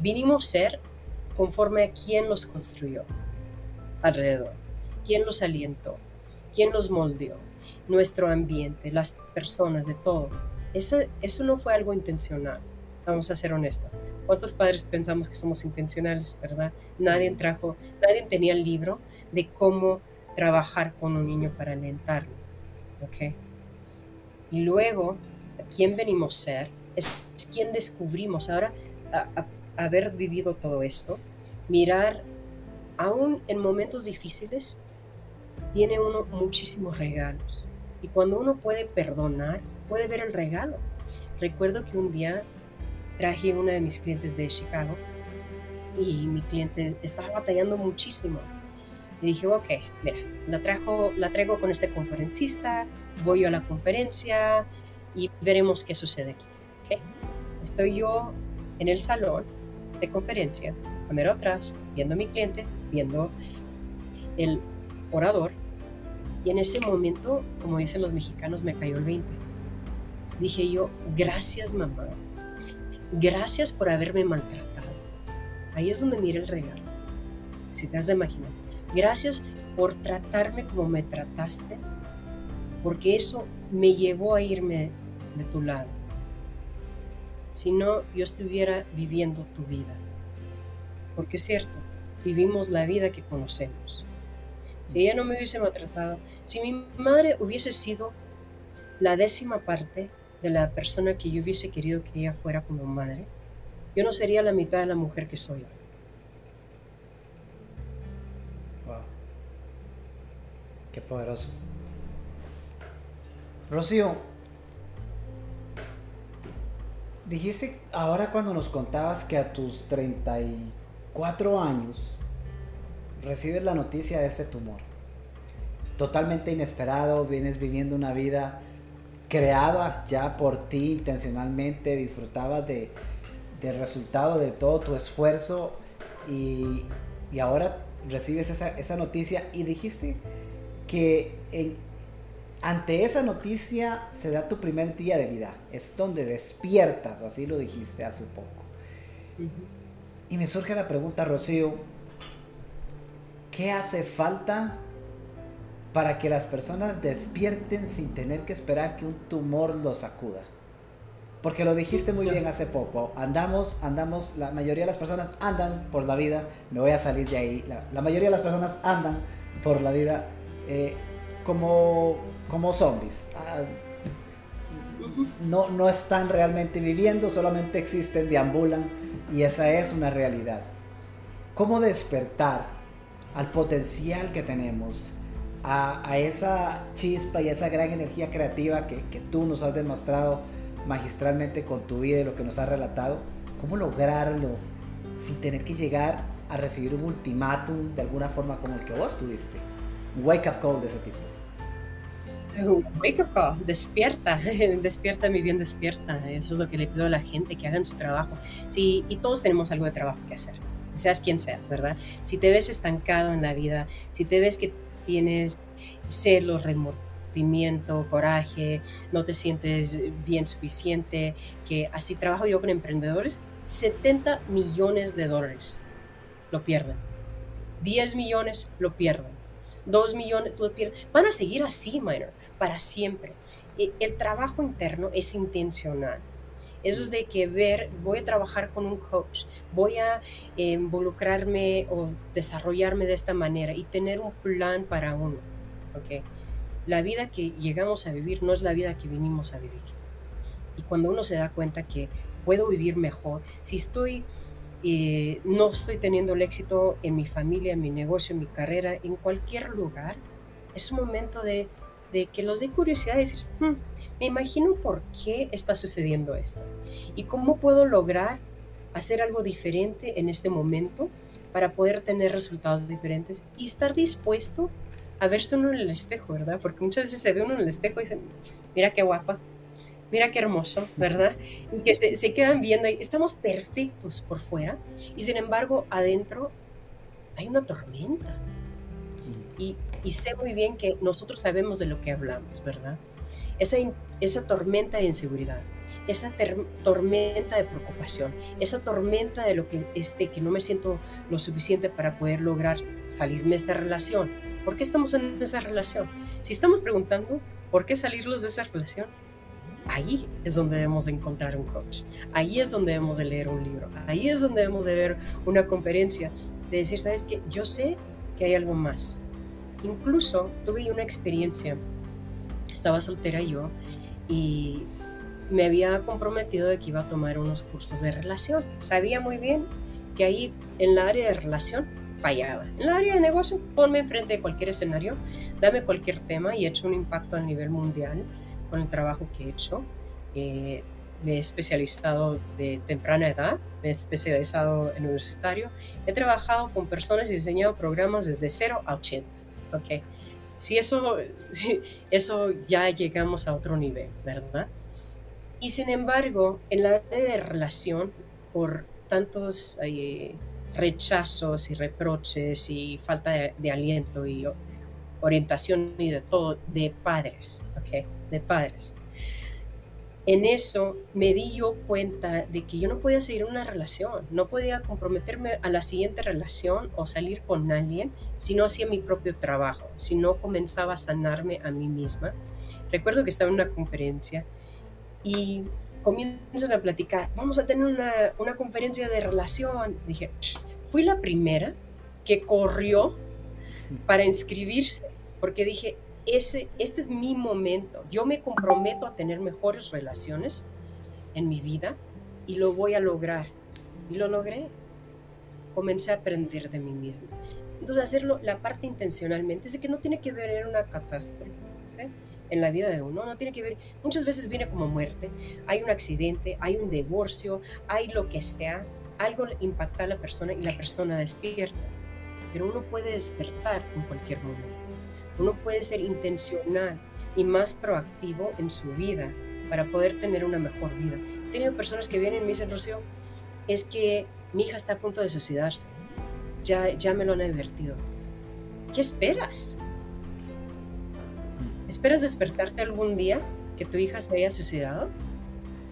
Vinimos ser conforme a quién los construyó alrededor, quién los alientó, quién los moldeó, nuestro ambiente, las personas, de todo. Eso, eso no fue algo intencional, vamos a ser honestos. ¿Cuántos padres pensamos que somos intencionales, verdad? Nadie trajo, nadie tenía el libro de cómo trabajar con un niño para alentarlo, ¿ok? Y luego, ¿quién venimos a ser? Es, quien descubrimos ahora, haber vivido todo esto, mirar, aún en momentos difíciles, tiene uno muchísimos regalos. Y cuando uno puede perdonar, puede ver el regalo. Recuerdo que un día traje una de mis clientes de Chicago y mi cliente estaba batallando muchísimo. Y dije, ok, mira, la, trajo, la traigo con este conferencista, voy a la conferencia y veremos qué sucede aquí. ¿okay? Estoy yo en el salón de conferencia, a atrás, viendo a mi cliente, viendo el orador y en ese momento, como dicen los mexicanos, me cayó el 20. Dije yo, gracias mamá, gracias por haberme maltratado. Ahí es donde mira el regalo, si te has de imaginar. Gracias por tratarme como me trataste, porque eso me llevó a irme de tu lado. si no yo estuviera viviendo tu vida. Porque es cierto, vivimos la vida que conocemos. Si ella no me hubiese maltratado, si mi madre hubiese sido la décima parte de la persona que yo hubiese querido que ella fuera como madre, yo no sería la mitad de la mujer que soy hoy. Wow. Qué poderoso. Rocío, dijiste ahora cuando nos contabas que a tus 34 años recibes la noticia de este tumor. Totalmente inesperado, vienes viviendo una vida creada ya por ti intencionalmente, disfrutabas de, del resultado de todo tu esfuerzo y, ahora recibes esa, noticia y dijiste que ante esa noticia se da tu primer día de vida, es donde despiertas, así lo dijiste hace poco. Y me surge la pregunta, Rocío, ¿qué hace falta para que las personas despierten sin tener que esperar que un tumor los sacuda. Porque lo dijiste muy bien hace poco. Andamos, andamos, la mayoría de las personas andan por la vida. Me voy a salir de ahí. La, mayoría de las personas andan por la vida eh, como, como zombies. Ah, no, no están realmente viviendo, solamente existen, deambulan. Y esa es una realidad. ¿Cómo despertar al potencial que tenemos? a, esa chispa y a esa gran energía creativa que, que, tú nos has demostrado magistralmente con tu vida y lo que nos has relatado, ¿cómo lograrlo sin tener que llegar a recibir un ultimátum de alguna forma como el que vos tuviste? Un wake up call de ese tipo. Wake up call, despierta, despierta mi bien, despierta. Eso es lo que le pido a la gente, que hagan su trabajo. Sí, y todos tenemos algo de trabajo que hacer, seas quien seas, ¿verdad? Si te ves estancado en la vida, si te ves que tienes celos, remordimiento, coraje, no te sientes bien suficiente, que así trabajo yo con emprendedores, 70 millones de dólares lo pierden. 10 millones lo pierden. 2 millones lo pierden. Van a seguir así, minor, para siempre. El trabajo interno es intencional. Eso es de que ver, voy a trabajar con un coach, voy a involucrarme o desarrollarme de esta manera y tener un plan para uno. ¿okay? La vida que llegamos a vivir no es la vida que vinimos a vivir. Y cuando uno se da cuenta que puedo vivir mejor, si estoy, eh, no estoy teniendo el éxito en mi familia, en mi negocio, en mi carrera, en cualquier lugar, es un momento de de que los dé curiosidad de decir, hmm, me imagino por qué está sucediendo esto y cómo puedo lograr hacer algo diferente en este momento para poder tener resultados diferentes y estar dispuesto a verse uno en el espejo, ¿verdad? Porque muchas veces se ve uno en el espejo y dice, mira qué guapa, mira qué hermoso, ¿verdad? Y que se, se quedan viendo y estamos perfectos por fuera y sin embargo adentro hay una tormenta. Y y sé muy bien que nosotros sabemos de lo que hablamos, ¿verdad? Esa, esa tormenta de inseguridad, esa tormenta de preocupación, esa tormenta de lo que, este, que no me siento lo suficiente para poder lograr salirme de esta relación. ¿Por qué estamos en esa relación? Si estamos preguntando por qué salirlos de esa relación, ahí es donde debemos de encontrar un coach, ahí es donde debemos de leer un libro, ahí es donde debemos de ver una conferencia, de decir, ¿sabes qué? Yo sé que hay algo más, Incluso tuve una experiencia, estaba soltera yo y me había comprometido de que iba a tomar unos cursos de relación. Sabía muy bien que ahí en la área de relación fallaba. En la área de negocio, ponme enfrente de cualquier escenario, dame cualquier tema y he hecho un impacto a nivel mundial con el trabajo que he hecho. Eh, me he especializado de temprana edad, me he especializado en universitario, he trabajado con personas y diseñado programas desde 0 a 80. Ok. Si eso, eso ya llegamos a otro nivel, ¿verdad? Y sin embargo, en la de relación, por tantos eh, rechazos y reproches y falta de, aliento y orientación y de todo, de padres, ¿ok? De padres en eso me di yo cuenta de que yo no podía seguir una relación, no podía comprometerme a la siguiente relación o salir con alguien si no hacía mi propio trabajo, si no comenzaba a sanarme a mí misma. Recuerdo que estaba en una conferencia y comienzan a platicar, vamos a tener una, una conferencia de relación. Dije, fui la primera que corrió para inscribirse, porque dije, ese, este es mi momento, yo me comprometo a tener mejores relaciones en mi vida y lo voy a lograr. Y lo logré. Comencé a aprender de mí mismo. Entonces, hacerlo, la parte intencionalmente, es que no tiene que ver en una catástrofe en la vida de uno, no tiene que ver, muchas veces viene como muerte, hay un accidente, hay un divorcio, hay lo que sea, algo impacta a la persona y la persona despierta. Pero uno puede despertar en cualquier momento. Uno puede ser intencional y más proactivo en su vida para poder tener una mejor vida. He tenido personas que vienen y me dicen, Rocío, es que mi hija está a punto de suicidarse. Ya, ya me lo han advertido. ¿Qué esperas? ¿Esperas despertarte algún día que tu hija se haya suicidado?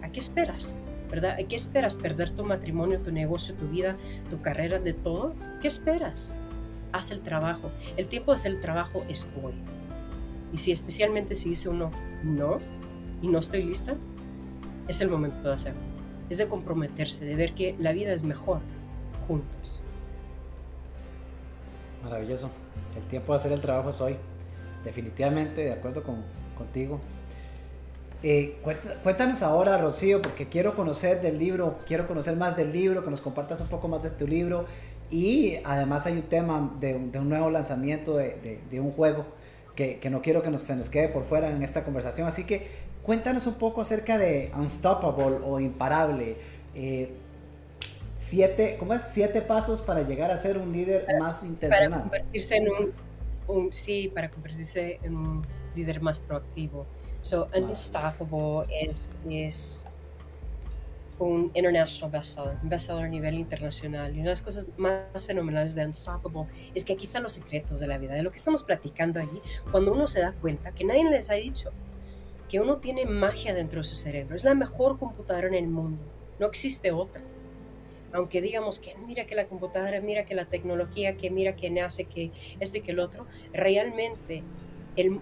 ¿A qué esperas? ¿Verdad? ¿A qué esperas? ¿Perder tu matrimonio, tu negocio, tu vida, tu carrera, de todo? ¿Qué esperas? Haz el trabajo. El tiempo de hacer el trabajo es hoy. Y si especialmente si dice uno no y no estoy lista, es el momento de hacerlo. Es de comprometerse, de ver que la vida es mejor juntos. Maravilloso. El tiempo de hacer el trabajo es hoy. Definitivamente, de acuerdo con, contigo. Eh, cuéntanos ahora, Rocío, porque quiero conocer del libro, quiero conocer más del libro, que nos compartas un poco más de tu libro. Y además hay un tema de, un nuevo lanzamiento de, de, un juego que, que, no quiero que nos, se nos quede por fuera en esta conversación. Así que cuéntanos un poco acerca de Unstoppable o Imparable. Eh, siete, ¿Cómo es? Siete pasos para llegar a ser un líder más intencional. Para convertirse en un, un, sí, para convertirse en un líder más proactivo. So, Unstoppable es, es un international bestseller, un bestseller a nivel internacional. Y una de las cosas más fenomenales de Unstoppable es que aquí están los secretos de la vida, de lo que estamos platicando allí, cuando uno se da cuenta que nadie les ha dicho que uno tiene magia dentro de su cerebro. Es la mejor computadora en el mundo. No existe otra. Aunque digamos que mira que la computadora, mira que la tecnología, que mira que nace, que esto y que el otro, realmente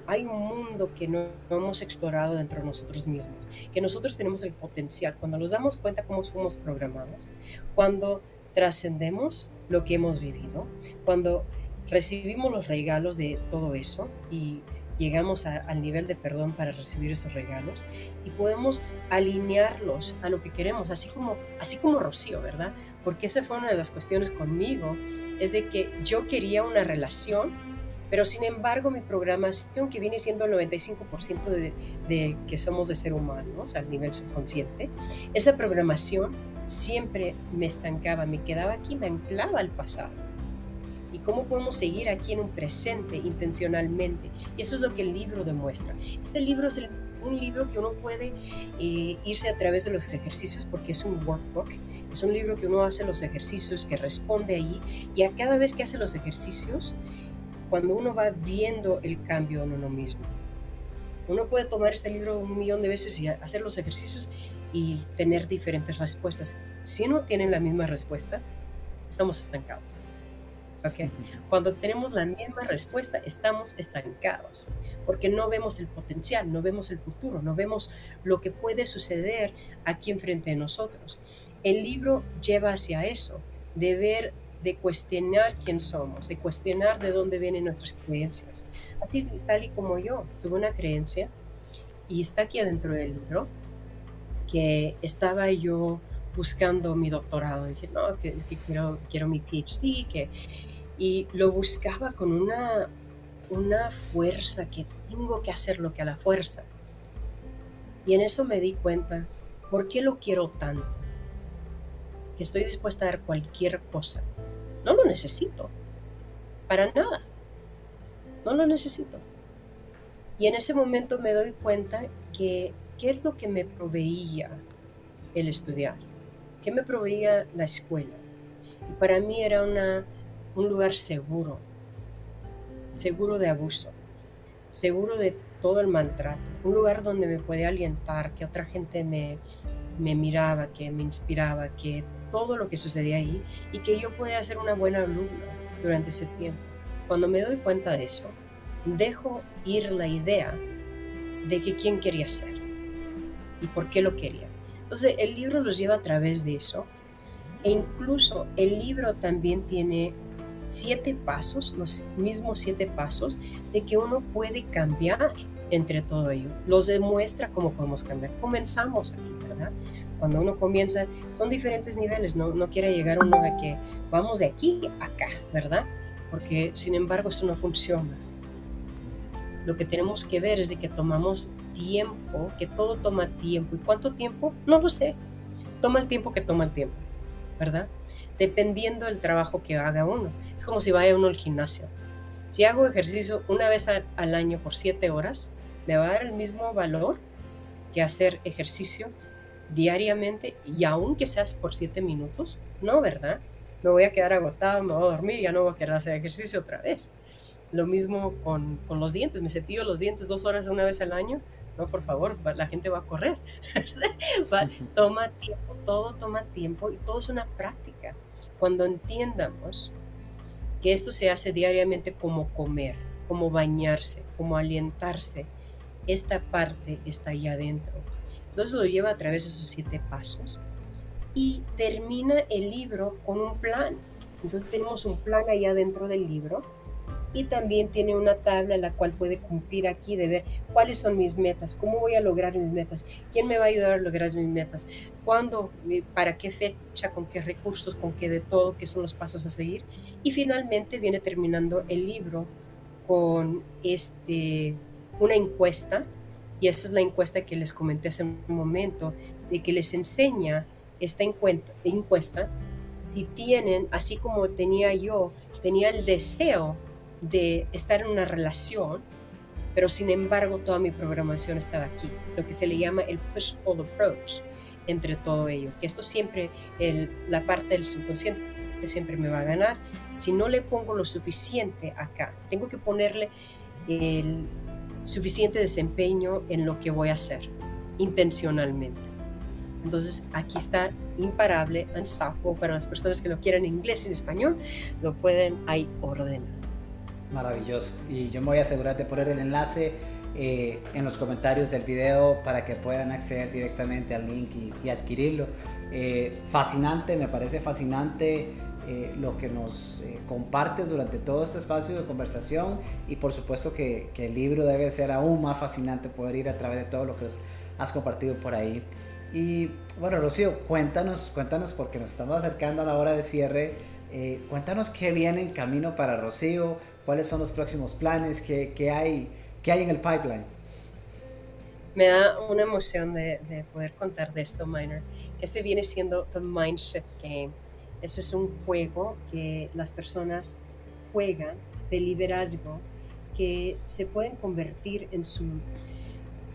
hay un mundo que no, hemos explorado dentro de nosotros mismos, que nosotros tenemos el potencial, cuando nos damos cuenta cómo fuimos programados, cuando trascendemos lo que hemos vivido, cuando recibimos los regalos de todo eso y llegamos al nivel de perdón para recibir esos regalos y podemos alinearlos a lo que queremos, así como, así como Rocío, ¿verdad? Porque esa fue una de las cuestiones conmigo, es de que yo quería una relación, pero sin embargo mi programación, que viene siendo el 95% de, que somos de ser humanos al nivel subconsciente, esa programación siempre me estancaba, me quedaba aquí, me anclaba al pasado y cómo podemos seguir aquí en un presente intencionalmente. Y eso es lo que el libro demuestra. Este libro es un libro que uno puede eh, irse a través de los ejercicios porque es un workbook. Es un libro que uno hace los ejercicios, que responde ahí y a cada vez que hace los ejercicios, cuando uno va viendo el cambio en uno mismo. Uno puede tomar este libro un millón de veces y hacer los ejercicios y tener diferentes respuestas. Si uno tiene la misma respuesta, estamos estancados. Cuando tenemos la misma respuesta, estamos estancados, porque no vemos el potencial, no vemos el futuro, no vemos lo que puede suceder aquí enfrente de nosotros. El libro lleva hacia eso, de ver, de cuestionar quién somos, de cuestionar de dónde vienen nuestras creencias. Así tal y como yo tuve una creencia, y está aquí adentro del libro, que estaba yo buscando mi doctorado. Dije, no, quiero, quiero mi PhD, que y lo buscaba con una, una fuerza, que tengo que hacer lo que a la fuerza. Y en eso me di cuenta, ¿por qué lo quiero tanto? Que estoy dispuesta a dar cualquier cosa. No lo necesito, para nada. No lo necesito. Y en ese momento me doy cuenta que qué es lo que me proveía el estudiar, qué me proveía la escuela. Y para mí era una un lugar seguro, seguro de abuso, seguro de todo el maltrato, un lugar donde me podía alientar, que otra gente me, me miraba, que me inspiraba, que todo lo que sucedía ahí y que yo podía ser una buena alumna durante ese tiempo. Cuando me doy cuenta de eso, dejo ir la idea de que quién quería ser y por qué lo quería. Entonces el libro los lleva a través de eso. E incluso el libro también tiene siete pasos, los mismos siete pasos de que uno puede cambiar entre todo ello. Los demuestra cómo podemos cambiar. Comenzamos aquí, ¿verdad? Cuando uno comienza, son diferentes niveles, no, no quiere llegar uno a que vamos de aquí a acá, ¿verdad? Porque sin embargo eso no funciona. Lo que tenemos que ver es de que tomamos tiempo, que todo toma tiempo. ¿Y cuánto tiempo? No lo sé. Toma el tiempo que toma el tiempo. ¿verdad? Dependiendo del trabajo que haga uno. Es como si vaya uno al gimnasio. Si hago ejercicio una vez al año por siete horas, me va a dar el mismo valor que hacer ejercicio diariamente y aunque seas por siete minutos, no, ¿verdad? Me voy a quedar agotado, me voy a dormir, ya no voy a querer hacer ejercicio otra vez. Lo mismo con, con los dientes, me cepillo los dientes dos horas una vez al año, no, por favor, la gente va a correr. toma tiempo, todo toma tiempo y todo es una práctica. Cuando entiendamos que esto se hace diariamente como comer, como bañarse, como alientarse, esta parte está ahí adentro. Entonces lo lleva a través de esos siete pasos y termina el libro con un plan. Entonces tenemos un plan ahí adentro del libro y también tiene una tabla la cual puede cumplir aquí de ver cuáles son mis metas, cómo voy a lograr mis metas, quién me va a ayudar a lograr mis metas, cuándo, eh, para qué fecha, con qué recursos, con qué de todo, qué son los pasos a seguir. Y finalmente viene terminando el libro con este, una encuesta, y esa es la encuesta que les comenté hace un momento, de que les enseña esta encuesta si tienen, así como tenía yo, tenía el deseo de estar en una relación, pero sin embargo toda mi programación estaba aquí, lo que se le llama el push-pull approach entre todo ello, que esto siempre, la parte del subconsciente que siempre me va a ganar, si no le pongo lo suficiente acá, tengo que ponerle el suficiente desempeño en lo que voy a hacer, intencionalmente. Entonces aquí está imparable, unstoppable, para las personas que lo quieran en inglés y en español, lo pueden ahí ordenar. Maravilloso. Y yo me voy a asegurar de poner el enlace eh, en los comentarios del video para que puedan acceder directamente al link y, adquirirlo. Eh, fascinante, me parece fascinante eh, lo que nos compartes durante todo este espacio de conversación y por supuesto que, el libro debe ser aún más fascinante poder ir a través de todo lo que has compartido por ahí. Y bueno, Rocío, cuéntanos, cuéntanos porque nos estamos acercando a la hora de cierre. cuéntanos qué viene en camino para Rocío, ¿Cuáles son los próximos planes? ¿Qué, qué hay, qué hay en el pipeline? Me da una emoción de, de poder contar de esto, Minor. Que este viene siendo The Mindshift Game. Ese es un juego que las personas juegan de liderazgo que se pueden convertir en su,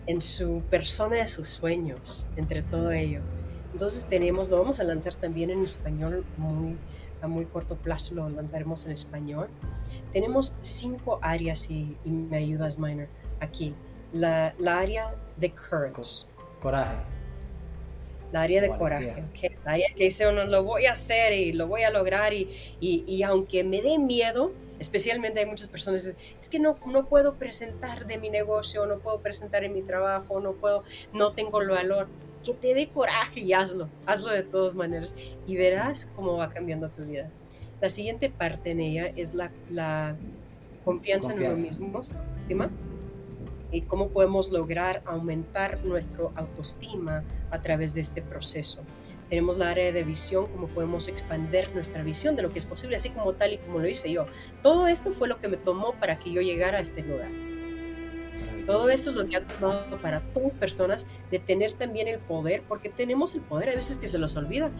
en su persona de sus sueños, entre todo ello. Entonces tenemos, lo vamos a lanzar también en español muy, a muy corto plazo, lo lanzaremos en español. Tenemos cinco áreas y, me ayudas, Minor, aquí. La, área de courage. Coraje. La área de coraje, La área que dice uno, lo voy a hacer y lo voy a lograr y, y, aunque me dé miedo, especialmente hay muchas personas, es que no, no puedo presentar de mi negocio, no puedo presentar en mi trabajo, no puedo, no tengo el valor. Que te dé coraje y hazlo, hazlo de todas maneras y verás cómo va cambiando tu vida. La siguiente parte en ella es la, la confianza, en uno mismo, estima, y cómo podemos lograr aumentar nuestro autoestima a través de este proceso. Tenemos la área de visión, cómo podemos expandir nuestra visión de lo que es posible, así como tal y como lo hice yo. Todo esto fue lo que me tomó para que yo llegara a este lugar. Todo esto es lo que ha tomado para todas las personas de tener también el poder, porque tenemos el poder, a veces que se los olvida.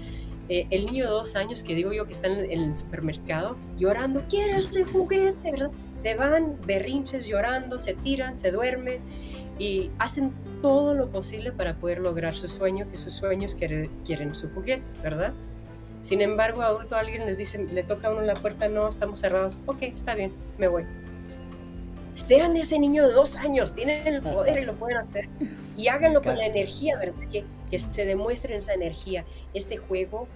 Eh, el niño de dos años que digo yo que está en, el supermercado llorando, quiero este juguete, ¿verdad? Se van berrinches llorando, se tiran, se duermen y hacen todo lo posible para poder lograr su sueño, que sus sueños quieren, quieren su juguete, ¿verdad? Sin embargo, adulto alguien les dice, le toca a uno la puerta, no, estamos cerrados, ok, está bien, me voy. Sean ese niño de dos años, tienen el poder y lo pueden hacer. Y háganlo con la energía, ¿verdad? Que, que se demuestren esa energía. Este juego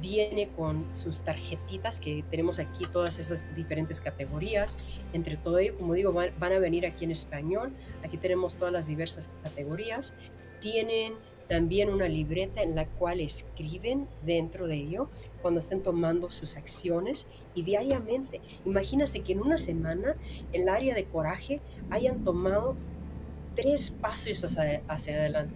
viene con sus tarjetitas que tenemos aquí todas esas diferentes categorías entre todo ello como digo van, a venir aquí en español aquí tenemos todas las diversas categorías tienen también una libreta en la cual escriben dentro de ello cuando estén tomando sus acciones y diariamente. Imagínate que en una semana el área de coraje hayan tomado tres pasos hacia, hacia adelante.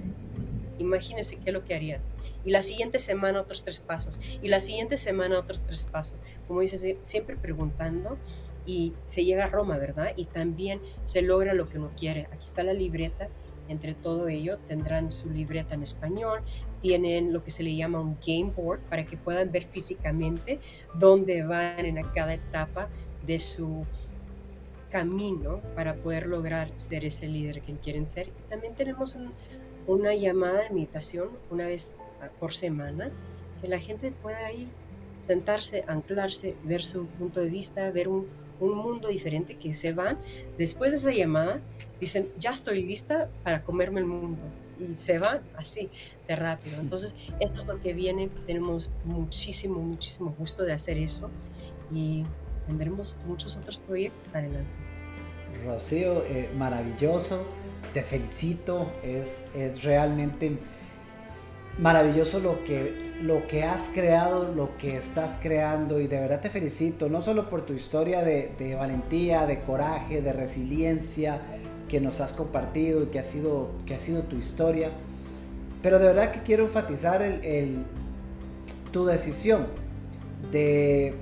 Imagínense qué es lo que harían. Y la siguiente semana otros tres pasos. Y la siguiente semana otros tres pasos. Como dices, siempre preguntando y se llega a Roma, ¿verdad? Y también se logra lo que uno quiere. Aquí está la libreta. Entre todo ello tendrán su libreta en español, tienen lo que se le llama un game board para que puedan ver físicamente dónde van en cada etapa de su camino para poder lograr ser ese líder que quieren ser. Y también tenemos una llamada de meditación una vez por semana, que la gente pueda ir, sentarse, anclarse, ver su punto de vista, ver un, un mundo diferente que se van. Después de esa llamada, dicen, ya estoy lista para comerme el mundo. Y se van así, de rápido. Entonces, eso es lo que viene. Tenemos muchísimo, muchísimo gusto de hacer eso. Y tendremos muchos otros proyectos adelante. Rocío, eh, maravilloso. Te felicito. Es, es realmente maravilloso lo que, lo que has creado, lo que estás creando y de verdad te felicito, no solo por tu historia de, valentía, de coraje, de resiliencia que nos has compartido y que ha sido, que ha sido tu historia, pero de verdad que quiero enfatizar el, tu decisión de,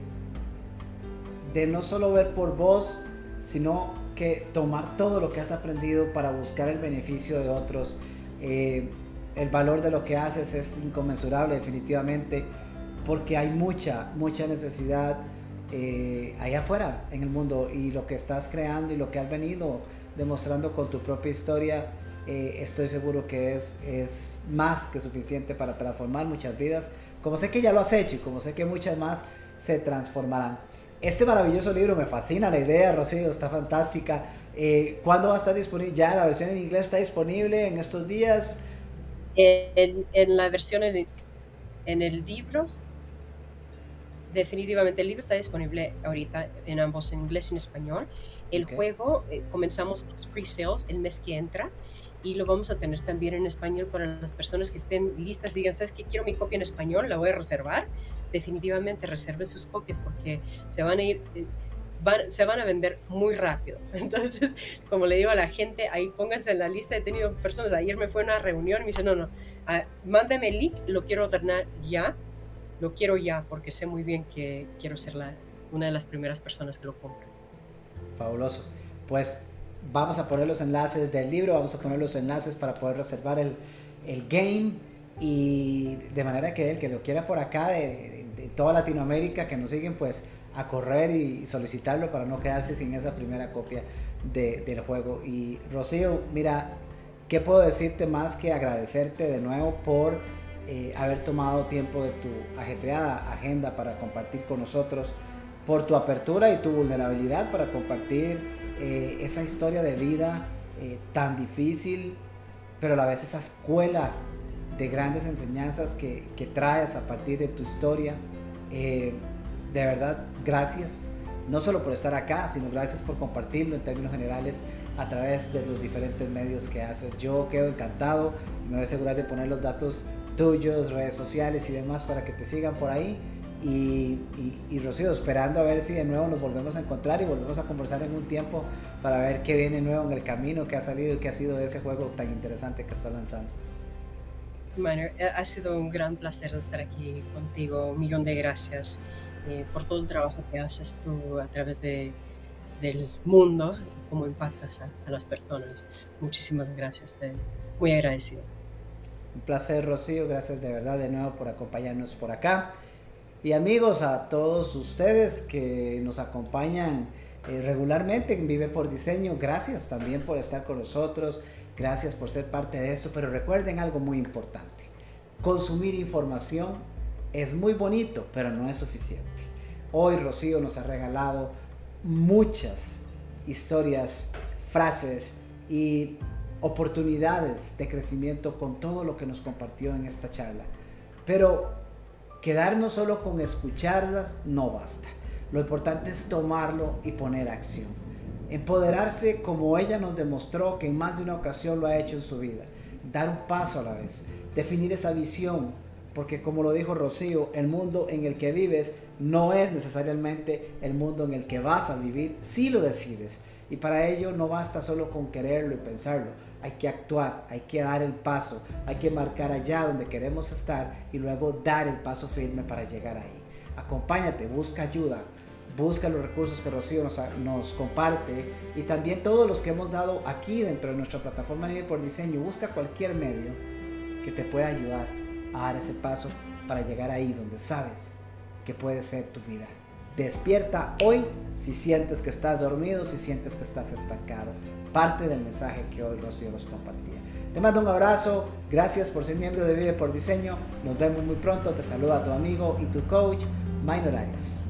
de no solo ver por vos, sino que tomar todo lo que has aprendido para buscar el beneficio de otros. Eh, el valor de lo que haces es inconmensurable definitivamente porque hay mucha, mucha necesidad eh, allá afuera en el mundo y lo que estás creando y lo que has venido demostrando con tu propia historia, eh, estoy seguro que es, es más que suficiente para transformar muchas vidas, como sé que ya lo has hecho y como sé que muchas más se transformarán. Este maravilloso libro me fascina la idea, Rocío, está fantástica. Eh, ¿Cuándo va a estar disponible? Ya la versión en inglés está disponible en estos días. En, la versión en, el libro, definitivamente el libro está disponible ahorita en ambos, en inglés y en español. El juego, eh, comenzamos los pre-sales el mes que entra y lo vamos a tener también en español para las personas que estén listas, digan, ¿sabes qué? Quiero mi copia en español, la voy a reservar. Definitivamente reserve sus copias porque se van a ir... Eh, se van a vender muy rápido. Entonces, como le digo a la gente, ahí pónganse en la lista. He tenido personas, ayer me fue a una reunión y me dice, no, no, ah, mándame el link, lo quiero ordenar ya, lo quiero ya, porque sé muy bien que quiero ser la, una de las primeras personas que lo compren. Fabuloso. Pues vamos a poner los enlaces del libro, vamos a poner los enlaces para poder reservar el, el game y de manera que el que lo quiera por acá de, de toda Latinoamérica que nos siguen pues a correr y solicitarlo para no quedarse sin esa primera copia del juego. Y Rocío, mira, ¿qué puedo decirte más que agradecerte de nuevo por eh, haber tomado tiempo de tu ajetreada agenda para compartir con nosotros, por tu apertura y tu vulnerabilidad para compartir eh, esa historia de vida eh, tan difícil, pero a la vez esa escuela de grandes enseñanzas que, que traes a partir de tu historia de verdad, gracias. No solo por estar acá, sino gracias por compartirlo en términos generales a través de los diferentes medios que haces. Yo quedo encantado. Me voy a asegurar de poner los datos tuyos, redes sociales y demás para que te sigan por ahí. Y, y, Rocío, esperando a ver si de nuevo nos volvemos a encontrar y volvemos a conversar en un tiempo para ver qué viene nuevo en el camino, qué ha salido y qué ha sido de ese juego tan interesante que está lanzando. Bueno, ha sido un gran placer estar aquí contigo. Un millón de gracias. Eh, por todo el trabajo que haces tú a través de, del mundo, cómo impactas a, las personas. Muchísimas gracias, te, muy agradecido. Un placer, Rocío, gracias de verdad de nuevo por acompañarnos por acá. Y amigos, a todos ustedes que nos acompañan eh, regularmente en Vive por Diseño, gracias también por estar con nosotros, gracias por ser parte de eso, pero recuerden algo muy importante, consumir información es muy bonito, pero no es suficiente. Hoy Rocío nos ha regalado muchas historias, frases y oportunidades de crecimiento con todo lo que nos compartió en esta charla. Pero quedarnos solo con escucharlas no basta. Lo importante es tomarlo y poner acción. Empoderarse como ella nos demostró que en más de una ocasión lo ha hecho en su vida. Dar un paso a la vez definir esa visión, porque como lo dijo Rocío, el mundo en el que vives no es necesariamente el mundo en el que vas a vivir si lo decides. Y para ello no basta solo con quererlo y pensarlo, hay que actuar, hay que dar el paso, hay que marcar allá donde queremos estar y luego dar el paso firme para llegar ahí. Acompáñate, busca ayuda, busca los recursos que Rocío nos, comparte y también todos los que hemos dado aquí dentro de nuestra plataforma Vive por Diseño. Busca cualquier medio que te pueda ayudar a dar ese paso para llegar ahí donde sabes que puede ser tu vida. Despierta hoy si sientes que estás dormido, si sientes que estás estancado. Parte del mensaje que hoy Rocío nos compartía. Te mando un abrazo, gracias por ser miembro de Vive por Diseño. Nos vemos muy pronto. Te saluda tu amigo y tu coach, Minor Arias.